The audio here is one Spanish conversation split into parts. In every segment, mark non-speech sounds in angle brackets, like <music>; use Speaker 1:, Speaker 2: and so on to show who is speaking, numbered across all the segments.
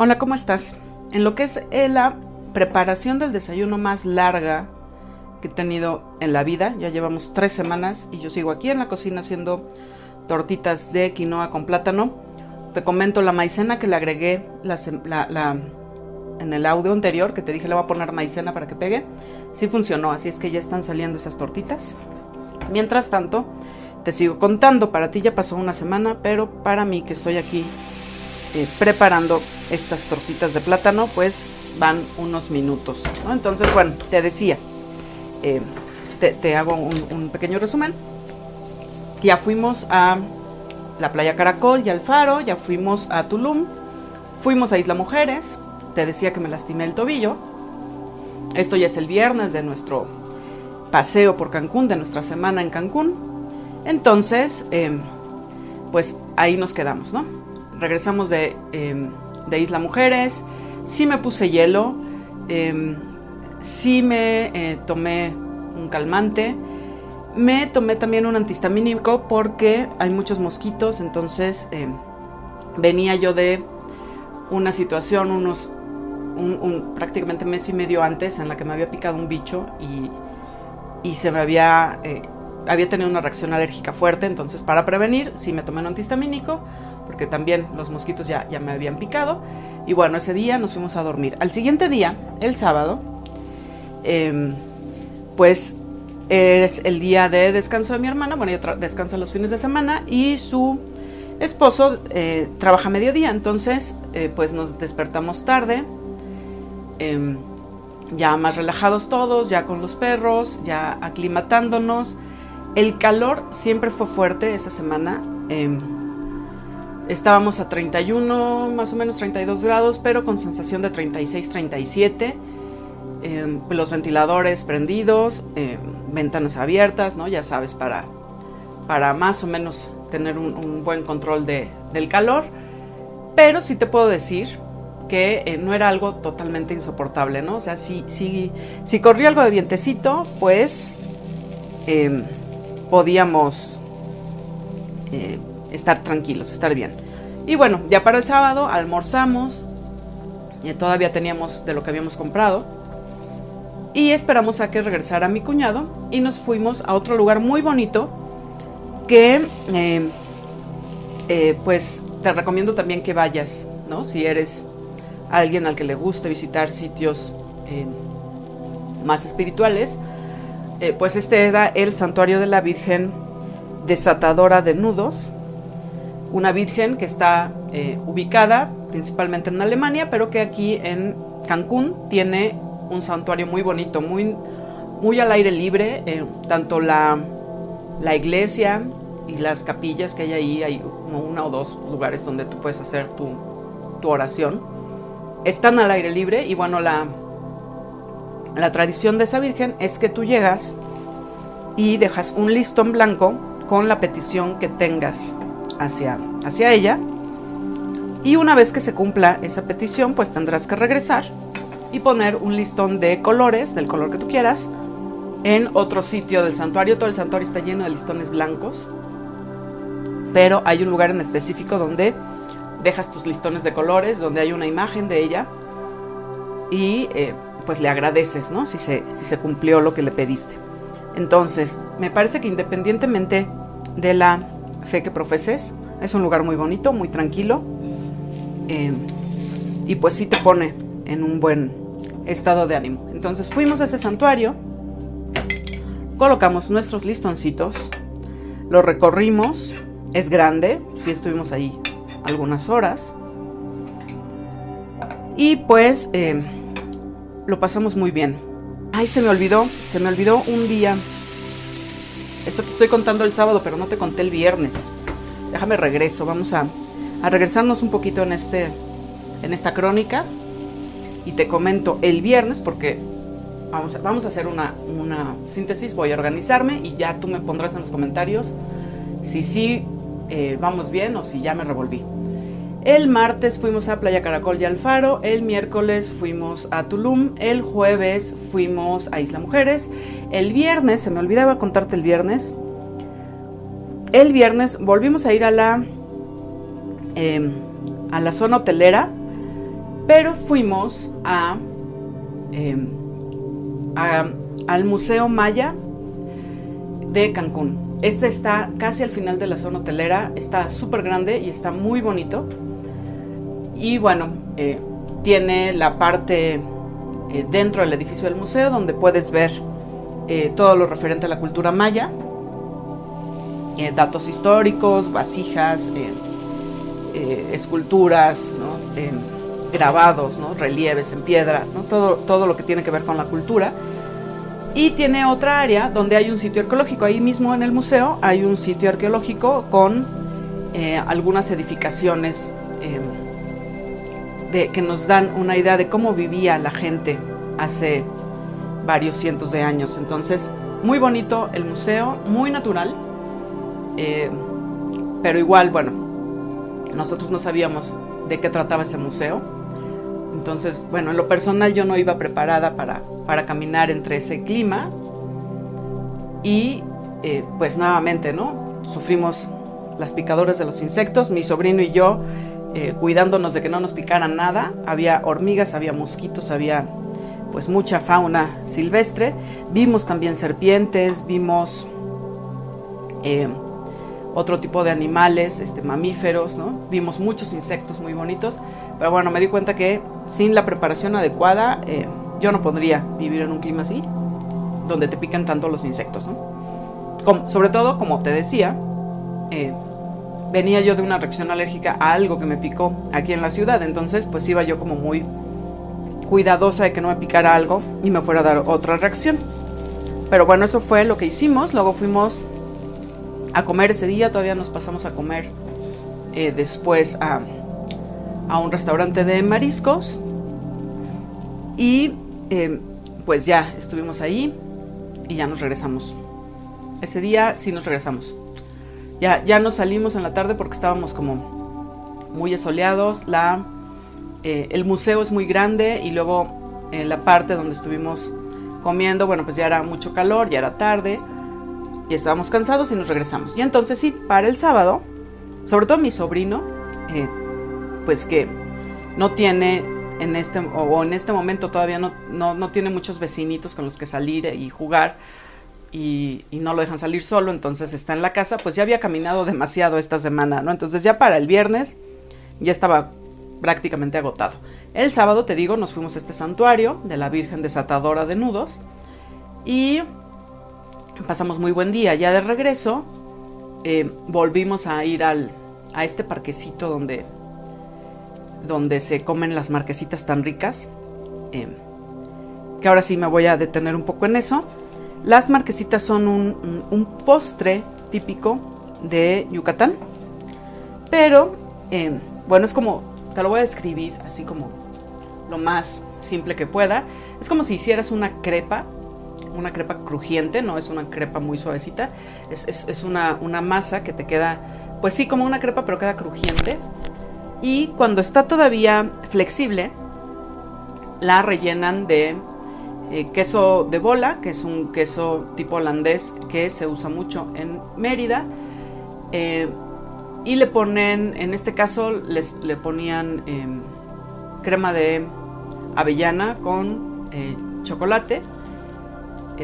Speaker 1: Hola, ¿cómo estás? En lo que es la preparación del desayuno más larga que he tenido en la vida, ya llevamos tres semanas y yo sigo aquí en la cocina haciendo tortitas de quinoa con plátano. Te comento la maicena que le agregué en el audio anterior, que te dije le voy a poner maicena para que pegue. Sí funcionó, así es que ya están saliendo esas tortitas. Mientras tanto, te sigo contando, para ti ya pasó una semana, pero para mí que estoy aquí eh, preparando estas tortitas de plátano, pues van unos minutos. Entonces, bueno, te decía, eh, te, hago un, pequeño resumen. Ya fuimos a la playa Caracol y al Faro, ya fuimos a Tulum, fuimos a Isla Mujeres, te decía que me lastimé el tobillo. Esto ya es el viernes de nuestro paseo por Cancún, de nuestra semana en Cancún. Entonces, eh, pues ahí nos quedamos, ¿no? Regresamos em, de, Isla Mujeres, sí me puse hielo, eh, sí me eh, tomé un calmante, me tomé también un antihistamínico porque hay muchos mosquitos, entonces em, venía yo de una situación unos un, prácticamente mes y medio antes en la que me había picado un bicho y, y se me había eh, había tenido una reacción alérgica fuerte, entonces para prevenir sí me tomé un antihistamínico porque también los mosquitos ya, ya me habían picado. Y bueno, ese día nos fuimos a dormir. Al siguiente día, el sábado, em, pues es el día de descanso de mi hermana. Bueno, ella descansa los fines de semana y su esposo eh, trabaja mediodía. Entonces, eh, pues nos despertamos tarde, em, ya más relajados todos, ya con los perros, ya aclimatándonos. El calor siempre fue fuerte esa semana. Estábamos a 31, más o menos 32 grados, pero con sensación de 36, 37. Em, los ventiladores prendidos, em, ventanas abiertas, ¿no? Ya sabes, para, para más o menos tener un, buen control de, del calor. Pero sí te puedo decir que eh, no era algo totalmente insoportable, ¿no? O sea, si, si, si corría algo de vientecito, pues em, podíamos eh, estar tranquilos, estar bien. Y bueno, ya para el sábado almorzamos, y todavía teníamos de lo que habíamos comprado, y esperamos a que regresara mi cuñado y nos fuimos a otro lugar muy bonito que eh, eh, pues te recomiendo también que vayas, ¿no? Si eres alguien al que le guste visitar sitios eh, más espirituales, pues este era el santuario de la Virgen desatadora de nudos una virgen que está eh, ubicada principalmente en Alemania, pero que aquí en Cancún tiene un santuario muy bonito, muy, muy al aire libre, eh, tanto la, la, iglesia y las capillas que hay ahí, hay como una o dos lugares donde tú puedes hacer tu, tu oración, están al aire libre y bueno, la, la tradición de esa virgen es que tú llegas y dejas un listón blanco con la petición que tengas hacia, hacia ella. Y una vez que se cumpla esa petición, pues tendrás que regresar y poner un listón de colores, del color que tú quieras, en otro sitio del santuario. Todo el santuario está lleno de listones blancos, pero hay un lugar en específico donde dejas tus listones de colores, donde hay una imagen de ella y eh, pues le agradeces, ¿no? Si se, si se cumplió lo que le pediste. Entonces, me parece que independientemente de la fe que profeses. Es un lugar muy bonito, muy tranquilo. Eh, y pues sí te pone en un buen estado de ánimo. Entonces fuimos a ese santuario, colocamos nuestros listoncitos, lo recorrimos, es grande, sí estuvimos ahí algunas horas. Y pues eh, lo pasamos muy bien. Ay, se me olvidó, se me olvidó un día esto te estoy contando el sábado, pero no te conté el viernes. Déjame regreso, vamos a, regresarnos un poquito en, este, en esta crónica. Y te comento el viernes porque vamos a, vamos a hacer una, síntesis, voy a organizarme y ya tú me pondrás en los comentarios si sí eh, vamos bien o si ya me revolví. El martes fuimos a Playa Caracol y Alfaro, el miércoles fuimos a Tulum, el jueves fuimos a Isla Mujeres, el viernes, se me olvidaba contarte el viernes, el viernes volvimos a ir a la, em, a la zona hotelera Pero fuimos a, em, al Museo Maya de Cancún. Este está casi al final de la zona hotelera, está súper grande y está muy bonito. Y bueno, eh, tiene la parte eh, dentro del edificio del museo donde puedes ver eh, todo lo referente a la cultura maya, datos históricos, vasijas, esculturas, grabados, relieves en piedra, todo, todo lo que tiene que ver con la cultura. Y tiene otra área donde hay un sitio arqueológico. Ahí mismo en el museo hay un sitio arqueológico con algunas edificaciones que nos dan una idea de cómo vivía la gente hace varios cientos de años. Entonces, muy bonito el museo, muy natural, eh, pero igual, bueno, nosotros no sabíamos de qué trataba ese museo. Entonces, bueno, en lo personal yo no iba preparada para, para caminar entre ese clima y eh, pues nuevamente, ¿no? Sufrimos las picadoras de los insectos, mi sobrino y yo eh, cuidándonos de que no nos picaran nada. Había hormigas, había mosquitos, había pues mucha fauna silvestre. Vimos también serpientes, vimos eh, otro tipo de animales, este, mamíferos, ¿no? Vimos muchos insectos muy bonitos. Pero bueno, me di cuenta que sin la preparación adecuada eh, yo no podría vivir en un clima así, donde te pican tanto los insectos, ¿no? sobre todo, como te decía, venía yo de una reacción alérgica a algo que me picó aquí en la ciudad, entonces pues iba yo como muy cuidadosa de que no me picara algo y me fuera a dar otra reacción. Pero bueno, eso fue lo que hicimos, luego fuimos a comer ese día, todavía nos pasamos a comer eh, después a, a, un restaurante de mariscos y eh, pues ya estuvimos ahí y ya nos regresamos. Ese día sí nos regresamos. Ya, ya nos salimos en la tarde porque estábamos como muy soleados. La, eh, el museo es muy grande y luego en la parte donde estuvimos comiendo, bueno, pues ya era mucho calor, ya era tarde y estábamos cansados y nos regresamos. Y entonces sí, para el sábado, sobre todo mi sobrino, eh, pues que no tiene en este, o en este momento todavía no, no, no tiene muchos vecinitos con los que salir y jugar y, no lo dejan salir solo, entonces está en la casa, pues ya había caminado <laughs> demasiado esta semana, ¿no? Entonces ya para el viernes ya estaba prácticamente agotado. El sábado, te digo, nos fuimos a este santuario de la Virgen Desatadora de Nudos y pasamos muy buen día. Ya de regreso eh, volvimos a ir al, a este parquecito donde, donde se comen las marquesitas tan ricas. Eh, que ahora sí me voy a detener un poco en eso. Las marquesitas son un, postre típico de Yucatán, pero eh, bueno, es como, lo voy a describir así como lo más simple que pueda. Es como si hicieras una crepa, una crepa crujiente, no es una crepa muy suavecita, es, una, una masa que te queda, pues sí, como una crepa, pero queda crujiente. Y cuando está todavía flexible, la rellenan de eh, queso de bola, que es un queso tipo holandés que se usa mucho en Mérida. Eh, y le ponen, en este caso, les, le ponían em, crema de avellana con eh, chocolate.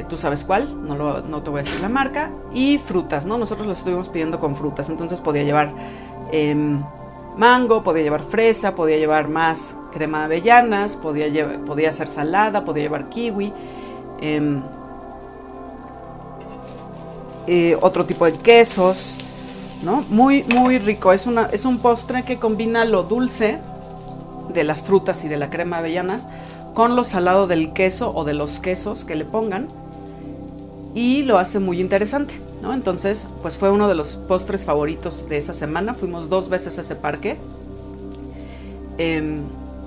Speaker 1: tú sabes cuál, no, no, te voy a decir la marca. Y frutas, ¿no? Nosotros lo estuvimos pidiendo con frutas, entonces podía llevar em, mango, podía llevar fresa, podía llevar más crema de avellanas, podía, llevar, podía ser salada, podía llevar kiwi, em, eh, otro tipo de quesos, ¿no? Muy, muy rico. Es, una, es un postre que combina lo dulce de las frutas y de la crema de avellanas con lo salado del queso o de los quesos que le pongan y lo hace muy interesante. Entonces, pues fue uno de los postres favoritos de esa semana. Fuimos dos veces a ese parque. Em,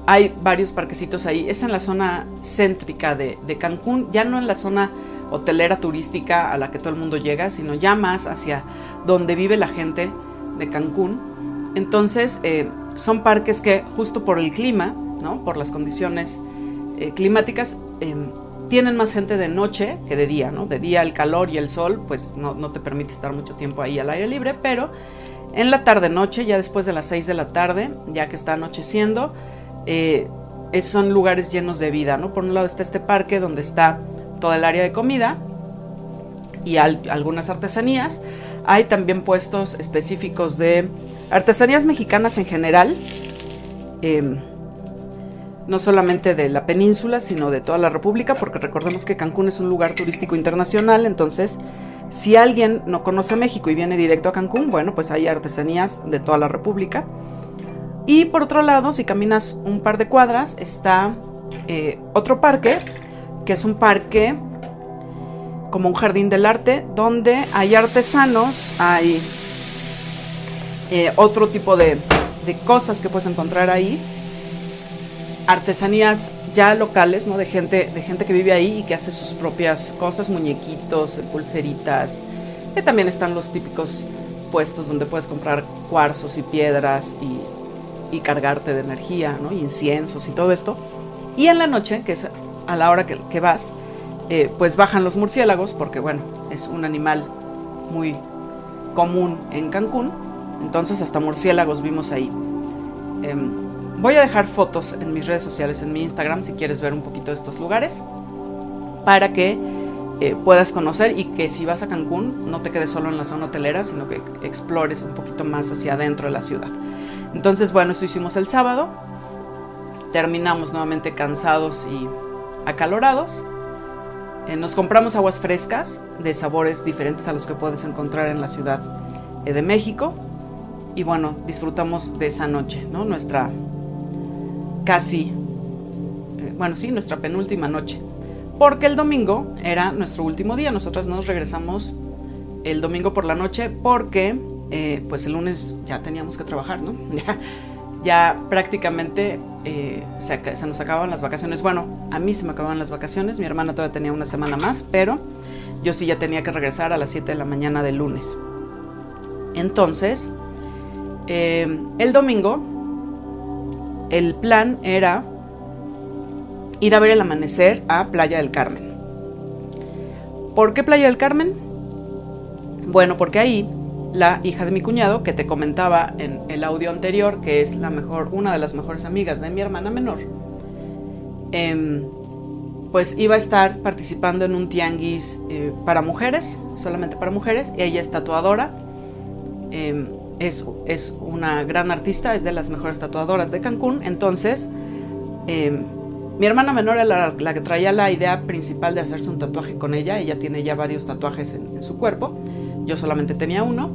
Speaker 1: hay varios parquecitos ahí. Es en la zona céntrica de, Cancún, ya no en la zona hotelera turística a la que todo el mundo llega, sino ya más hacia donde vive la gente de Cancún. Entonces, eh, son parques que justo por el clima, ¿no? por las condiciones eh, climáticas, em, tienen más gente de noche que de día, ¿no? De día el calor y el sol, pues no, te permite estar mucho tiempo ahí al aire libre, pero en la tarde-noche, ya después de las 6 de la tarde, ya que está anocheciendo, eh, son lugares llenos de vida, ¿no? Por un lado está este parque donde está toda el área de comida y algunas artesanías. Hay también puestos específicos de artesanías mexicanas en general, em, no solamente de la península, sino de toda la República, porque recordemos que Cancún es un lugar turístico internacional, entonces si alguien no conoce México y viene directo a Cancún, bueno, pues hay artesanías de toda la República. Y por otro lado, si caminas un par de cuadras, está eh, otro parque, que es un parque como un jardín del arte, donde hay artesanos, hay eh, otro tipo de, de, cosas que puedes encontrar ahí, artesanías ya locales, ¿no? De gente, de gente que vive ahí y que hace sus propias cosas, muñequitos, pulseritas, que también están los típicos puestos donde puedes comprar cuarzos y piedras y, cargarte de energía, ¿no? Y inciensos y todo esto. Y en la noche, que es a la hora que, vas, eh, pues bajan los murciélagos, porque bueno, es un animal muy común en Cancún, entonces hasta murciélagos vimos ahí. Em, voy a dejar fotos en mis redes sociales, en mi Instagram, si quieres ver un poquito de estos lugares, para que eh, puedas conocer y que si vas a Cancún no te quedes solo en la zona hotelera, sino que explores un poquito más hacia adentro de la ciudad. Entonces, bueno, esto hicimos el sábado, terminamos nuevamente cansados y acalorados eh, nos compramos aguas frescas de sabores diferentes a los que puedes encontrar en la Ciudad eh, de México. Y bueno, disfrutamos de esa noche, ¿no? Nuestra casi, eh, bueno, sí, nuestra penúltima noche. Porque el domingo era nuestro último día. Nosotros nos regresamos el domingo por la noche porque pues el lunes ya teníamos que trabajar, ¿no? <laughs> ya prácticamente eh, se, nos acababan las vacaciones. Bueno, a mí se me acababan las vacaciones, mi hermana todavía tenía una semana más, pero yo sí ya tenía que regresar a las 7 de la mañana del lunes. Entonces, eh, el domingo, el plan era ir a ver el amanecer a Playa del Carmen. ¿Por qué Playa del Carmen? Bueno, porque ahí la hija de mi cuñado, que te comentaba en el audio anterior, que es la mejor, una de las mejores amigas de mi hermana menor, em, pues iba a estar participando en un tianguis eh, para mujeres, solamente para mujeres, y ella es tatuadora, em, es, es, una gran artista, es de las mejores tatuadoras de Cancún, entonces em, mi hermana menor era la, que traía la idea principal de hacerse un tatuaje con ella, ella tiene ya varios tatuajes en su cuerpo, yo solamente tenía uno,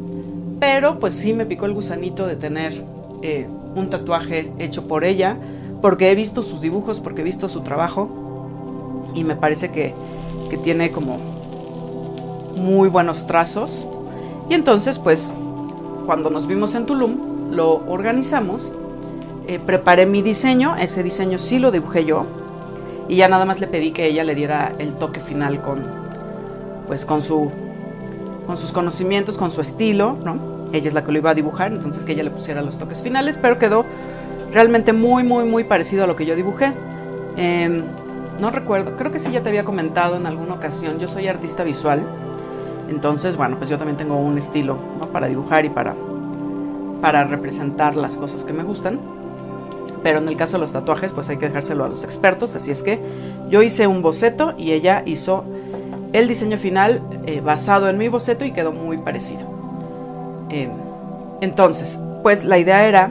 Speaker 1: pero pues sí me picó el gusanito de tener eh, un tatuaje hecho por ella, porque he visto sus dibujos, porque he visto su trabajo y me parece que, tiene como muy buenos trazos. Y entonces pues cuando nos vimos en Tulum, lo organizamos, eh, preparé mi diseño, ese diseño sí lo dibujé yo, y ya nada más le pedí que ella le diera el toque final con, pues con su con sus conocimientos, con su estilo, ¿no? Ella es la que lo iba a dibujar, entonces que ella le pusiera los toques finales, pero quedó realmente muy, muy, muy parecido a lo que yo dibujé. Em, no recuerdo, creo que sí ya te había comentado en alguna ocasión, yo soy artista visual, entonces, bueno, pues yo también tengo un estilo ¿no? para dibujar y para, para representar las cosas que me gustan. Pero en el caso de los tatuajes, pues hay que dejárselo a los expertos. Así es que yo hice un boceto y ella hizo el diseño final eh, basado en mi boceto y quedó muy parecido. Eh, entonces, pues la idea era,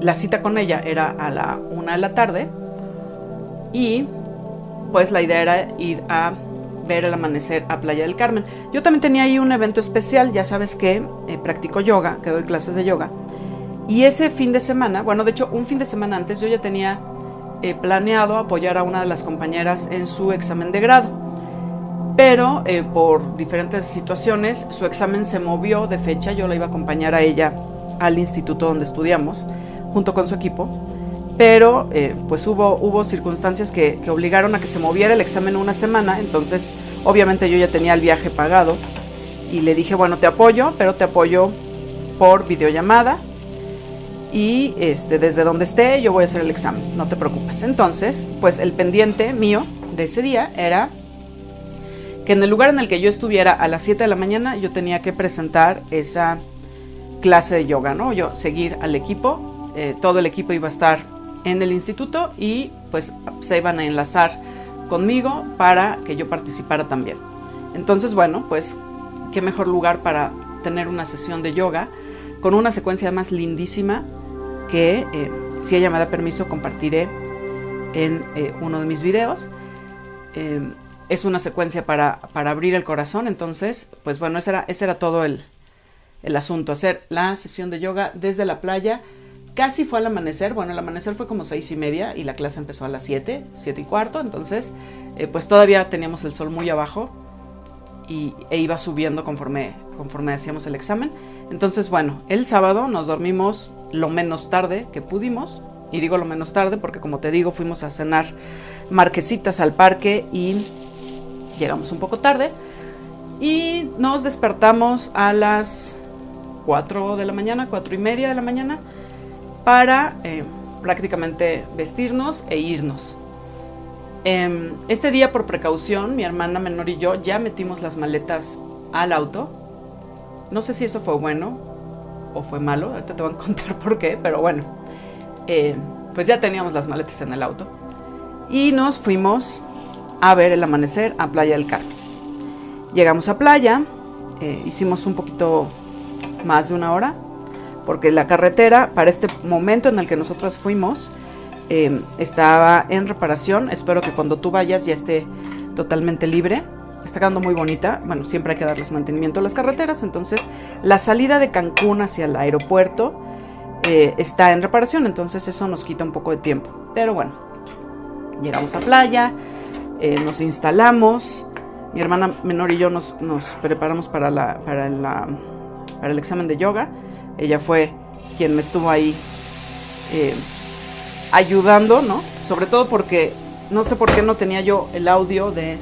Speaker 1: la cita con ella era a la una de la tarde y pues la idea era ir a ver el amanecer a Playa del Carmen. Yo también tenía ahí un evento especial, ya sabes que eh, practico yoga, que doy clases de yoga. Y ese fin de semana, bueno, de hecho un fin de semana antes yo ya tenía planeado apoyar a una de las compañeras en su examen de grado pero eh, por diferentes situaciones su examen se movió de fecha, yo la iba a acompañar a ella al instituto donde estudiamos, junto con su equipo, pero eh, pues hubo, hubo circunstancias que, obligaron a que se moviera el examen una semana, entonces obviamente yo ya tenía el viaje pagado. Y le dije, bueno, te apoyo, pero te apoyo por videollamada. Y este, desde donde esté yo voy a hacer el examen, no te preocupes. Entonces, pues el pendiente mío de ese día era que en el lugar en el que yo estuviera a las 7 de la mañana yo tenía que presentar esa clase de yoga, ¿no? Yo seguir al equipo, eh, todo el equipo iba a estar en el instituto y pues se iban a enlazar conmigo para que yo participara también. Entonces, bueno, pues qué mejor lugar para tener una sesión de yoga con una secuencia más lindísima que eh, si ella me da permiso compartiré en eh, uno de mis videos. Eh, es una secuencia para, para, abrir el corazón, entonces, pues bueno, ese era, ese era todo el, el asunto, hacer la sesión de yoga desde la playa. Casi fue al amanecer, bueno, el amanecer fue como seis y media y la clase empezó a las siete, siete y cuarto, entonces, pues todavía teníamos el sol muy abajo y, e iba subiendo conforme, conforme hacíamos el examen. Entonces, bueno, el sábado nos dormimos lo menos tarde que pudimos. Y digo lo menos tarde porque, como te digo, fuimos a cenar marquesitas al parque y llegamos un poco tarde. Y nos despertamos a las 4 de la mañana, 4 y media de la mañana, para eh, prácticamente vestirnos e irnos. Eh, ese día, por precaución, mi hermana menor y yo ya metimos las maletas al auto. No sé si eso fue bueno o fue malo, ahorita te voy a <laughs> contar por qué, pero bueno, eh, pues ya teníamos las maletas en el auto. Y nos fuimos a ver el amanecer a Playa del Carmen. Llegamos a playa, eh, hicimos un poquito más de una hora, porque la carretera, para este momento en el que nosotros fuimos, Em, estaba en reparación. Espero que cuando tú vayas ya esté totalmente libre. Está quedando muy bonita. Bueno, siempre hay que darles mantenimiento a las carreteras. Entonces, la salida de Cancún hacia el aeropuerto eh, está en reparación. Entonces, eso nos quita un poco de tiempo. Pero bueno, llegamos a playa, eh, nos instalamos. Mi hermana menor y yo nos, preparamos para, la, para, la, para el examen de yoga. Ella fue quien me estuvo ahí. Eh, ayudando, ¿no? Sobre todo porque no sé por qué no tenía yo el audio de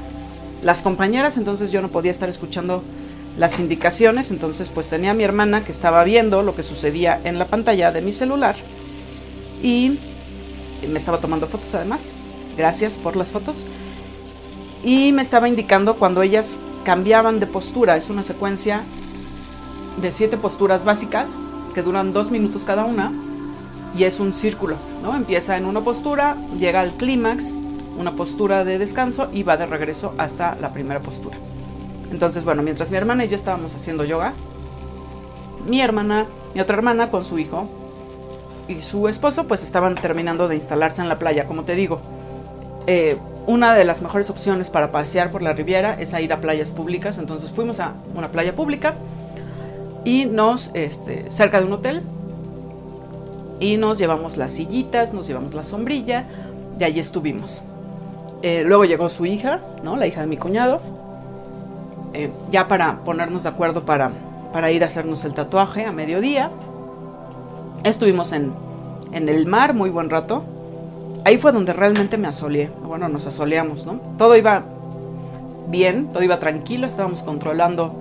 Speaker 1: las compañeras, entonces yo no podía estar escuchando las indicaciones, entonces pues tenía a mi hermana que estaba viendo lo que sucedía en la pantalla de mi celular y me estaba tomando fotos además, gracias por las fotos, y me estaba indicando cuando ellas cambiaban de postura, es una secuencia de siete posturas básicas que duran dos minutos cada una, y es un círculo, ¿no? Empieza en una postura, llega al clímax, una postura de descanso y va de regreso hasta la primera postura. Entonces, bueno, mientras mi hermana y yo estábamos haciendo yoga, mi hermana, mi otra hermana con su hijo y su esposo, pues estaban terminando de instalarse en la playa. Como te digo, eh, una de las mejores opciones para pasear por la Riviera es ir a playas públicas. Entonces fuimos a una playa pública y nos, este, cerca de un hotel, y nos llevamos las sillitas, nos llevamos la sombrilla, y ahí estuvimos. Eh, luego llegó su hija, ¿no? La hija de mi cuñado, eh, ya para ponernos de acuerdo para, ir a hacernos el tatuaje a mediodía. Estuvimos en el mar muy buen rato. Ahí fue donde realmente me asoleé. Bueno, nos asoleamos, ¿no? Todo iba bien, todo iba tranquilo, estábamos controlando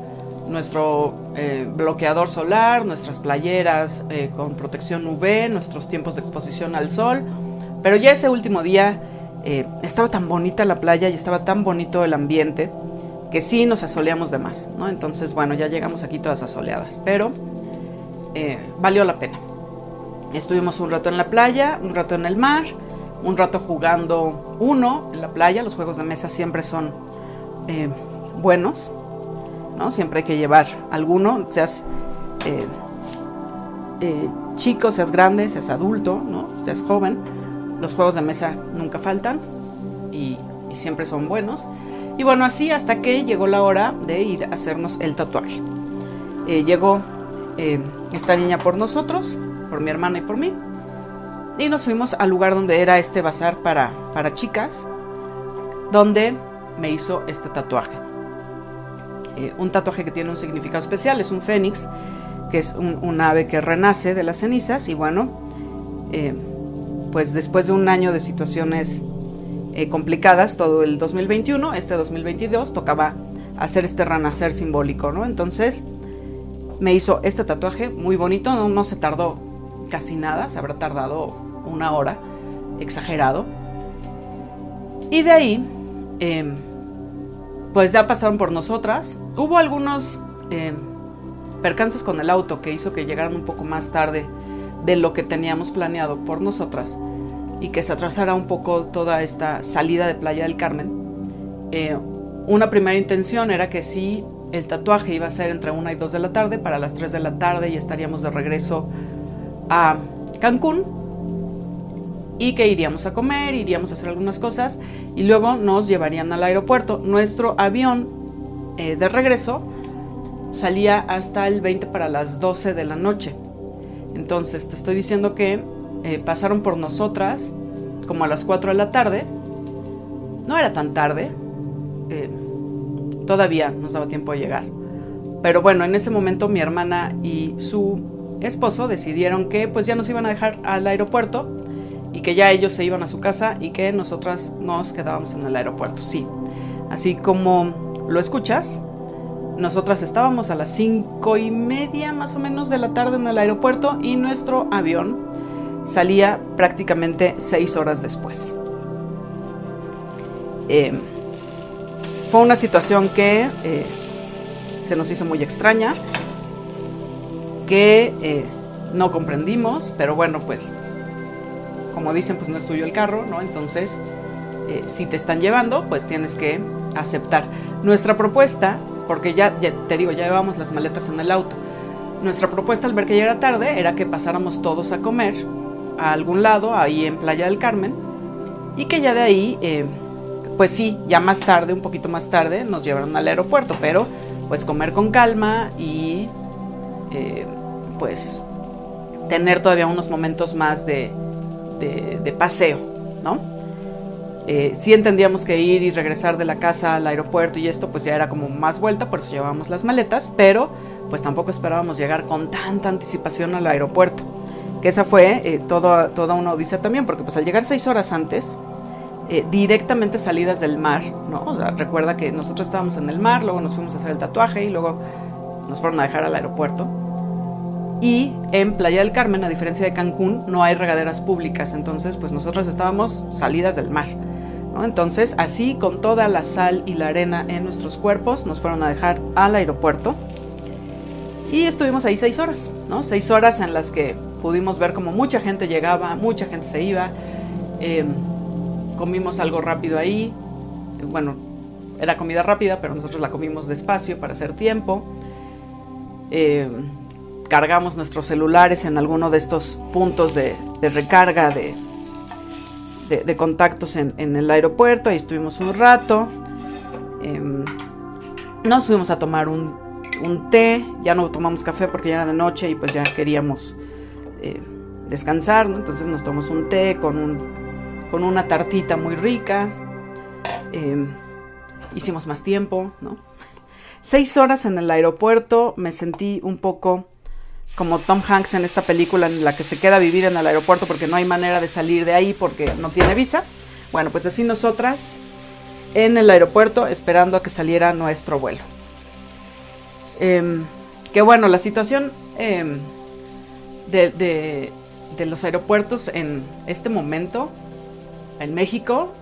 Speaker 1: nuestro eh, bloqueador solar, nuestras playeras eh, con protección UV, nuestros tiempos de exposición al sol. Pero ya ese último día eh, estaba tan bonita la playa y estaba tan bonito el ambiente que sí nos asoleamos de más, ¿no? Entonces, bueno, ya llegamos aquí todas asoleadas, pero valió la pena. Estuvimos un rato en la playa, un rato en el mar, un rato jugando uno en la playa. Los juegos de mesa siempre son buenos, ¿no? Siempre hay que llevar alguno, seas eh, eh, chico, seas grande, seas adulto, ¿no? Seas joven. Los juegos de mesa nunca faltan y, siempre son buenos. Y bueno, así hasta que llegó la hora de ir a hacernos el tatuaje. Eh, llegó esta niña por nosotros, por mi hermana y por mí. Y nos fuimos al lugar donde era este bazar para, para chicas, donde me hizo este tatuaje. Eh, un tatuaje que tiene un significado especial, es un fénix, que es un, ave que renace de las cenizas y bueno, eh, pues después de un año de situaciones eh, complicadas, todo el 2021, este 2022, tocaba hacer este renacer simbólico, ¿no? Entonces me hizo este tatuaje muy bonito, no, no se tardó casi nada, se habrá tardado una hora, exagerado. Y de ahí, em, pues ya pasaron por nosotras. Hubo algunos eh, percances con el auto que hizo que llegaran un poco más tarde de lo que teníamos planeado por nosotras. y que se atrasara un poco toda esta salida de Playa del Carmen. Eh, una primera intención era que si el tatuaje iba a ser entre 1 y 2 de la tarde, para las 3 de la tarde y estaríamos de regreso a Cancún y que iríamos a comer, iríamos a hacer algunas cosas y luego nos llevarían al aeropuerto. Nuestro avión eh, de regreso salía hasta el 20 para las 12 de la noche. Entonces te estoy diciendo que eh, pasaron por nosotras como a las 4 de la tarde. No era tan tarde. Eh, todavía nos daba tiempo de llegar. Pero bueno, en ese momento mi hermana y su esposo decidieron que pues ya nos iban a dejar al aeropuerto y que ya ellos se iban a su casa y que nosotras nos quedábamos en el aeropuerto. Sí, así como lo escuchas, nosotras estábamos a las cinco y media más o menos de la tarde en el aeropuerto y nuestro avión salía prácticamente seis horas después. Em, fue una situación que eh, se nos hizo muy extraña, que eh, no comprendimos, pero bueno, pues como dicen, pues no es tuyo el carro, ¿no? Entonces, eh, si te están llevando, pues tienes que aceptar. Nuestra propuesta porque ya, te digo, ya llevamos las maletas en el auto. Nuestra propuesta al ver que ya era tarde era que pasáramos todos a comer a algún lado, ahí en Playa del Carmen, y que ya de ahí, eh, pues sí, ya más tarde, un poquito más tarde, nos llevaron al aeropuerto, pero pues comer con calma y eh, pues tener todavía unos momentos más de, de paseo, ¿no? eh, sí entendíamos que ir y regresar de la casa al aeropuerto y esto pues ya era como más vuelta, por eso llevábamos las maletas, pero pues tampoco esperábamos llegar con tanta anticipación al aeropuerto. Que esa fue eh, todo, toda una odisea también, porque pues al llegar seis horas antes, eh, directamente salidas del mar, ¿no? recuerda que nosotros estábamos en el mar, luego nos fuimos a hacer el tatuaje y luego nos fueron a dejar al aeropuerto. Y en Playa del Carmen, a diferencia de Cancún, no hay regaderas públicas, entonces pues nosotros estábamos salidas del mar. Entonces, así con toda la sal y la arena en nuestros cuerpos, nos fueron a dejar al aeropuerto. Y estuvimos ahí seis horas, ¿no? Seis horas en las que pudimos ver como mucha gente llegaba, mucha gente se iba. Em, comimos algo rápido ahí. Bueno, era comida rápida, pero nosotros la comimos despacio para hacer tiempo. Em, cargamos nuestros celulares en alguno de estos puntos de recarga de, de, contactos en, el aeropuerto, ahí estuvimos un rato. Em, nos fuimos a tomar un, té, ya no tomamos café porque ya era de noche y pues ya queríamos eh, descansar, entonces nos tomamos un té con, un, con una tartita muy rica. Em, hicimos más tiempo, ¿no? <laughs> Seis horas en el aeropuerto, me sentí un poco como Tom Hanks en esta película en la que se queda a vivir en el aeropuerto porque no hay manera de salir de ahí porque no tiene visa. Bueno, pues así nosotras en el aeropuerto esperando a que saliera nuestro vuelo. Em, que bueno, la situación em, de, los aeropuertos en este momento en México,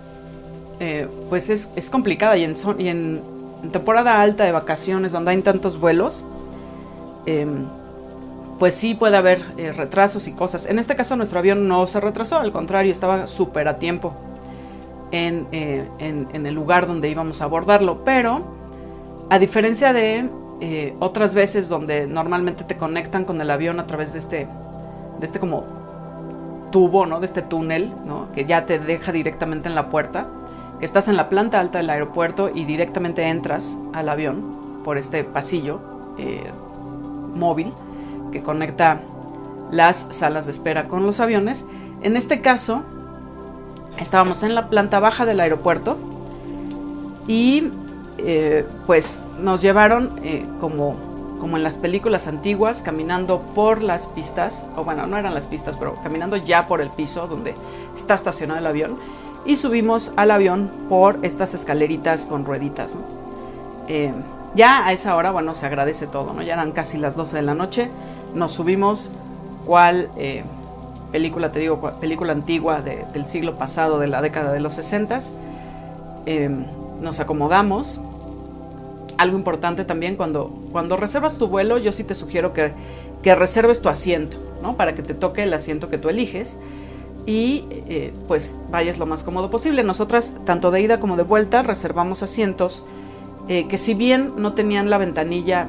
Speaker 1: eh, pues es, complicada y en, y en, temporada alta de vacaciones donde hay tantos vuelos. Pues sí puede haber eh, retrasos y cosas. En este caso nuestro avión no se retrasó, al contrario, estaba súper a tiempo eh, en, el lugar donde íbamos a abordarlo. Pero a diferencia de eh, otras veces donde normalmente te conectan con el avión a través de este, de este como tubo, ¿no? De este túnel, ¿no? Que ya te deja directamente en la puerta. Que estás en la planta alta del aeropuerto y directamente entras al avión por este pasillo móvil que conecta las salas de espera con los aviones. En este caso, estábamos en la planta baja del aeropuerto y eh, pues nos llevaron eh, como, como en las películas antiguas, caminando por las pistas, o bueno, no eran las pistas, pero caminando ya por el piso donde está estacionado el avión y subimos al avión por estas escaleritas con rueditas. Eh, ya a esa hora, bueno, se agradece todo, ¿no? Ya eran casi las 12 de la noche nos subimos cuál eh, película, te digo, película antigua del siglo pasado, de la década de los 60. Em, nos acomodamos. Algo importante también, cuando, cuando reservas tu vuelo, yo sí te sugiero que, que reserves tu asiento, ¿no? Para que te toque el asiento que tú eliges. y eh, pues vayas lo más cómodo posible. Nosotras, tanto de ida como de vuelta, reservamos asientos eh, que si bien no tenían la ventanilla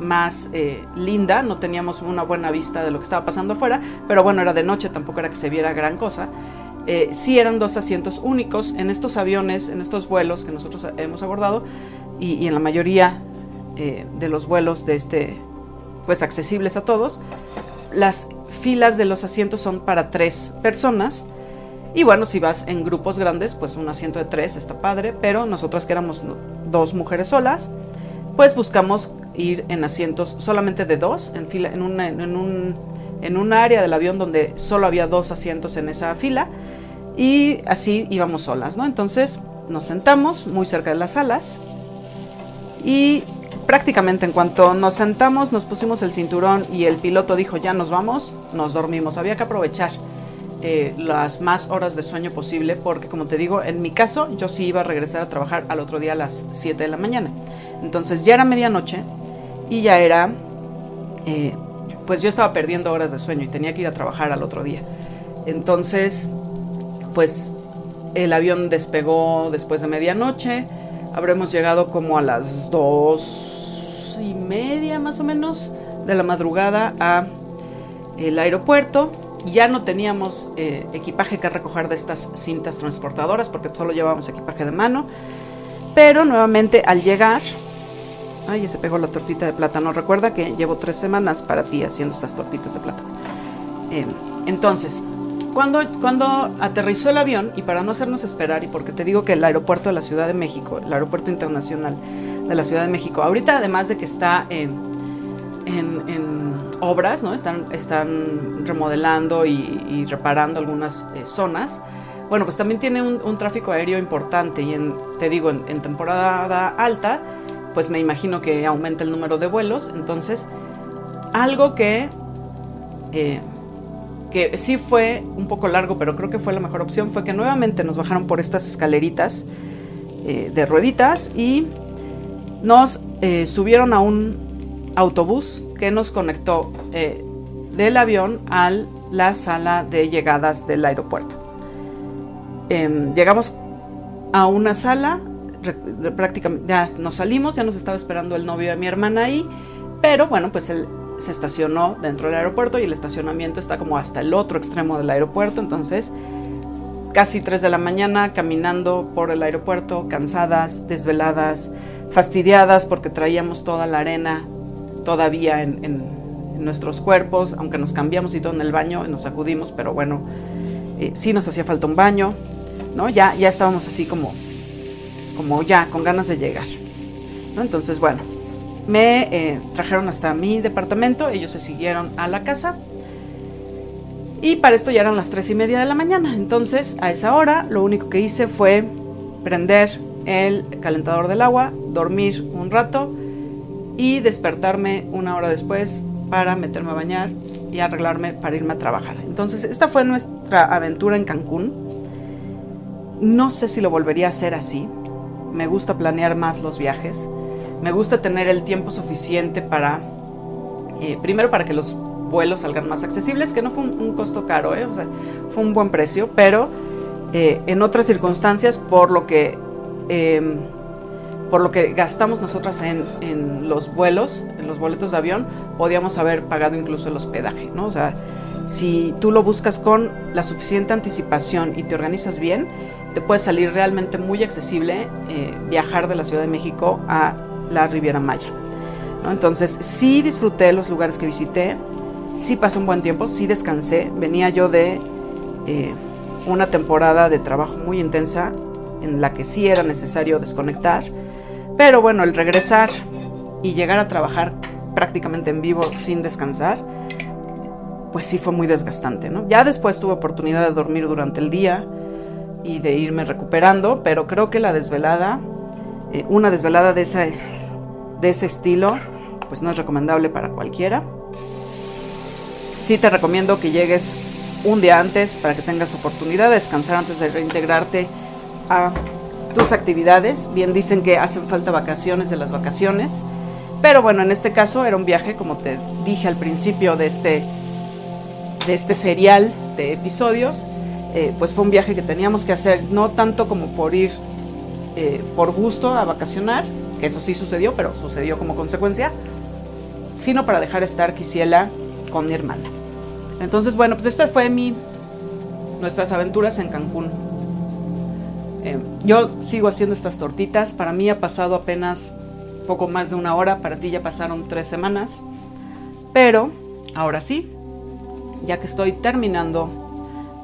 Speaker 1: más eh, linda, no teníamos una buena vista de lo que estaba pasando afuera, pero bueno, era de noche, tampoco era que se viera gran cosa. Eh, sí eran dos asientos únicos en estos aviones, en estos vuelos que nosotros hemos abordado y, en la mayoría de los vuelos de este, pues accesibles a todos, las filas de los asientos son para tres personas. Y bueno, si vas en grupos grandes, pues un asiento de tres está padre, pero nosotras que éramos dos mujeres solas, pues buscamos ir en asientos solamente de dos, en fila, en una, en un, en un área del avión donde solo había dos asientos en esa fila y así íbamos solas, ¿no? Entonces nos sentamos muy cerca de las salas y prácticamente en cuanto nos sentamos nos pusimos el cinturón y el piloto dijo ya nos vamos, nos dormimos, había que aprovechar eh, las más horas de sueño posible porque como te digo, en mi caso yo sí iba a regresar a trabajar al otro día a las 7 de la mañana. Entonces ya era medianoche y ya era, eh, pues yo estaba perdiendo horas de sueño y tenía que ir a trabajar al otro día. Entonces, pues el avión despegó después de medianoche, habremos llegado como a las dos y media más o menos de la madrugada a el aeropuerto. Ya no teníamos eh, equipaje que recoger de estas cintas transportadoras porque solo llevábamos equipaje de mano. Pero nuevamente al llegar Ay, ya se pegó la tortita de plátano. Recuerda que llevo tres semanas para ti haciendo estas tortitas de plátano. Eh, entonces, cuando, cuando aterrizó el avión, y para no hacernos esperar, y porque te digo que el aeropuerto de la Ciudad de México, el aeropuerto internacional de la Ciudad de México, ahorita además de que está en, en, obras, ¿no? Están, están remodelando y, reparando algunas eh, zonas. Bueno, pues también tiene un, tráfico aéreo importante y en, te digo, en temporada alta pues me imagino que aumenta el número de vuelos. Entonces, algo que, eh, que sí fue un poco largo, pero creo que fue la mejor opción, fue que nuevamente nos bajaron por estas escaleritas eh, de rueditas y nos eh, subieron a un autobús que nos conectó del avión a la sala de llegadas del aeropuerto. Em, llegamos a una sala prácticamente ya nos salimos, ya nos estaba esperando el novio de mi hermana ahí, pero bueno, pues él se estacionó dentro del aeropuerto y el estacionamiento está como hasta el otro extremo del aeropuerto, entonces casi 3 de la mañana caminando por el aeropuerto, cansadas, desveladas, fastidiadas porque traíamos toda la arena todavía en, nuestros cuerpos, aunque nos cambiamos y todo en el baño, nos sacudimos, pero bueno, eh, sí nos hacía falta un baño, ¿no? Ya, ya estábamos así como como ya con ganas de llegar. Entonces, bueno, me eh, trajeron hasta mi departamento, ellos se siguieron a la casa. Y para esto ya eran las tres y media de la mañana. Entonces, a esa hora, lo único que hice fue prender el calentador del agua, dormir un rato y despertarme una hora después para meterme a bañar y arreglarme para irme a trabajar. Entonces, esta fue nuestra aventura en Cancún. No sé si lo volvería a hacer así me gusta planear más los viajes, me gusta tener el tiempo suficiente para, eh, primero para que los vuelos salgan más accesibles, que no fue un, costo caro, ¿eh? o sea, fue un buen precio, pero eh, en otras circunstancias, por lo que, em, por lo que gastamos nosotras en, en, los vuelos, en los boletos de avión, podíamos haber pagado incluso el hospedaje, ¿no? O sea, si tú lo buscas con la suficiente anticipación y te organizas bien, te puede salir realmente muy accesible eh, viajar de la Ciudad de México a la Riviera Maya. Entonces, sí disfruté los lugares que visité, sí pasé un buen tiempo, sí descansé. Venía yo de eh, una temporada de trabajo muy intensa en la que sí era necesario desconectar. Pero bueno, el regresar y llegar a trabajar prácticamente en vivo sin descansar, pues sí fue muy desgastante. Ya después tuve oportunidad de dormir durante el día, y de irme recuperando, pero creo que la desvelada, eh, una desvelada de ese, de ese estilo, pues no es recomendable para cualquiera. Sí te recomiendo que llegues un día antes para que tengas oportunidad de descansar antes de reintegrarte a tus actividades. Bien dicen que hacen falta vacaciones de las vacaciones, pero bueno, en este caso era un viaje, como te dije al principio de este, de este serial de episodios, eh, pues fue un viaje que teníamos que hacer, no tanto como por ir eh, por gusto a vacacionar, que eso sí sucedió, pero sucedió como consecuencia, sino para dejar estar Quisiela con mi hermana. Entonces, bueno, pues esta fue mi nuestras aventuras en Cancún. Eh, yo sigo haciendo estas tortitas. Para mí ha pasado apenas poco más de una hora. Para ti ya pasaron tres semanas. Pero ahora sí, ya que estoy terminando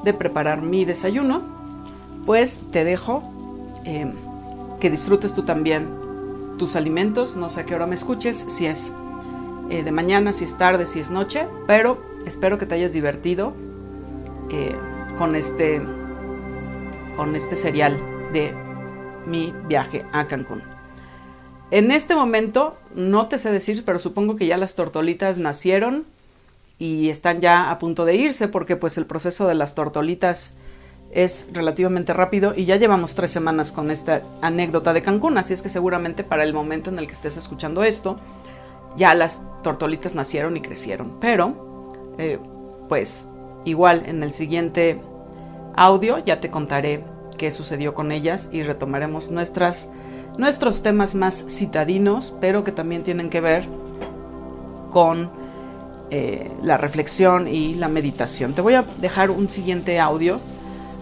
Speaker 1: de preparar mi desayuno, pues te dejo eh, que disfrutes tú también tus alimentos. No sé a qué hora me escuches, si es eh, de mañana, si es tarde, si es noche, pero espero que te hayas divertido con este con este serial de mi viaje a Cancún. En este momento no te sé decir, pero supongo que ya las tortolitas nacieron y están ya a punto de irse porque pues el proceso de las tortolitas es relativamente rápido y ya llevamos tres semanas con esta anécdota de Cancún, así es que seguramente para el momento en el que estés escuchando esto, ya las tortolitas nacieron y crecieron. Pero, eh, pues igual en el siguiente audio ya te contaré qué sucedió con ellas y retomaremos nuestras, nuestros temas más citadinos, pero que también tienen que ver con eh, la reflexión y la meditación. Te voy a dejar un siguiente audio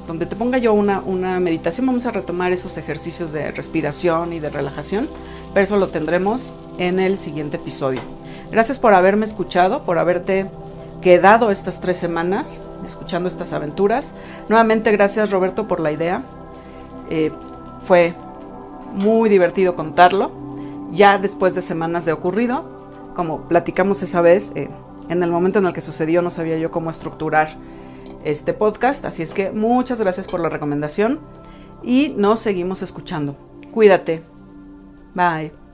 Speaker 1: donde te ponga yo una, una meditación. Vamos a retomar esos ejercicios de respiración y de relajación, pero eso lo tendremos en el siguiente episodio. Gracias por haberme escuchado, por haberte quedado estas tres semanas escuchando estas aventuras. Nuevamente gracias Roberto por la idea. Eh, fue muy divertido contarlo. Ya después de semanas de ocurrido, como platicamos esa vez, eh, en el momento en el que sucedió no sabía yo cómo estructurar este podcast. Así es que muchas gracias por la recomendación y nos seguimos escuchando. Cuídate. Bye.